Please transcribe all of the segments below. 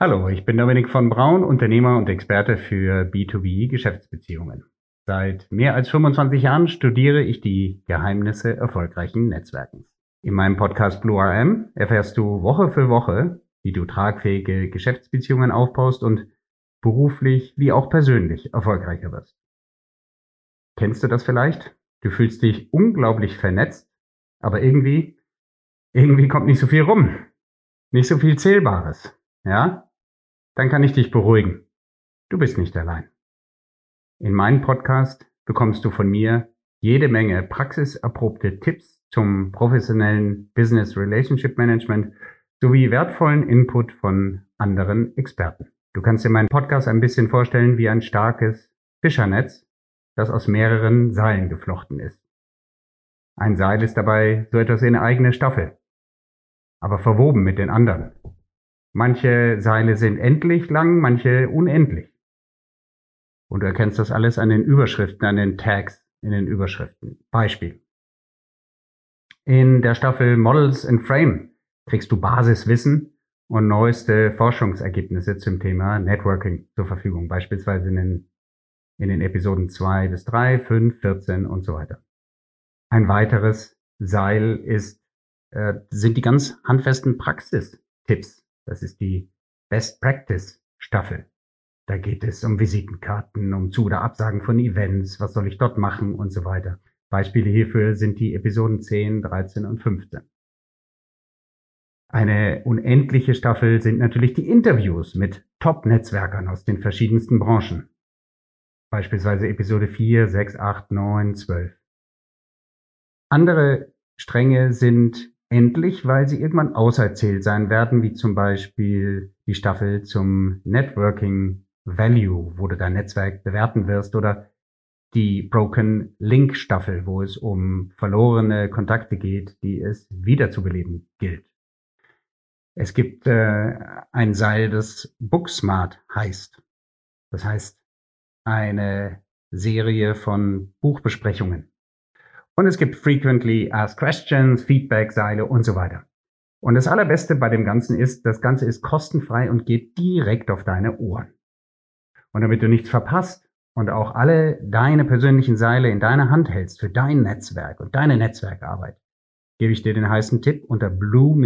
Hallo, ich bin Dominik von Braun, Unternehmer und Experte für B2B Geschäftsbeziehungen. Seit mehr als 25 Jahren studiere ich die Geheimnisse erfolgreichen Netzwerkens. In meinem Podcast Blue RM erfährst du Woche für Woche, wie du tragfähige Geschäftsbeziehungen aufbaust und beruflich wie auch persönlich erfolgreicher wirst. Kennst du das vielleicht? Du fühlst dich unglaublich vernetzt, aber irgendwie, irgendwie kommt nicht so viel rum. Nicht so viel Zählbares. Ja? Dann kann ich dich beruhigen. Du bist nicht allein. In meinem Podcast bekommst du von mir jede Menge praxiserprobte Tipps zum professionellen Business Relationship Management sowie wertvollen Input von anderen Experten. Du kannst dir meinen Podcast ein bisschen vorstellen wie ein starkes Fischernetz, das aus mehreren Seilen geflochten ist. Ein Seil ist dabei so etwas wie eine eigene Staffel, aber verwoben mit den anderen. Manche Seile sind endlich lang, manche unendlich. Und du erkennst das alles an den Überschriften, an den Tags in den Überschriften. Beispiel. In der Staffel Models and Frame kriegst du Basiswissen und neueste Forschungsergebnisse zum Thema Networking zur Verfügung, beispielsweise in den, in den Episoden 2 bis 3, 5, 14 und so weiter. Ein weiteres Seil ist, äh, sind die ganz handfesten Praxistipps das ist die Best Practice Staffel. Da geht es um Visitenkarten, um Zu- oder Absagen von Events, was soll ich dort machen und so weiter. Beispiele hierfür sind die Episoden 10, 13 und 15. Eine unendliche Staffel sind natürlich die Interviews mit Top-Netzwerkern aus den verschiedensten Branchen. Beispielsweise Episode 4, 6, 8, 9, 12. Andere Stränge sind endlich, weil sie irgendwann auserzählt sein werden, wie zum Beispiel die Staffel zum Networking Value, wo du dein Netzwerk bewerten wirst, oder die Broken Link Staffel, wo es um verlorene Kontakte geht, die es wiederzubeleben gilt. Es gibt äh, ein Seil, das Booksmart heißt. Das heißt, eine Serie von Buchbesprechungen. Und es gibt Frequently Asked Questions, Feedback-Seile und so weiter. Und das Allerbeste bei dem Ganzen ist, das Ganze ist kostenfrei und geht direkt auf deine Ohren. Und damit du nichts verpasst und auch alle deine persönlichen Seile in deiner Hand hältst für dein Netzwerk und deine Netzwerkarbeit, gebe ich dir den heißen Tipp. Unter blue-rm.com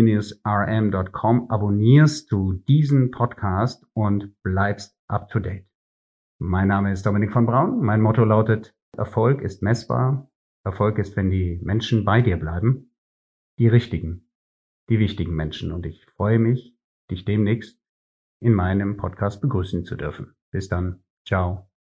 abonnierst du diesen Podcast und bleibst up to date. Mein Name ist Dominik von Braun. Mein Motto lautet, Erfolg ist messbar Erfolg ist, wenn die Menschen bei dir bleiben, die richtigen, die wichtigen Menschen. Und ich freue mich, dich demnächst in meinem Podcast begrüßen zu dürfen. Bis dann. Ciao.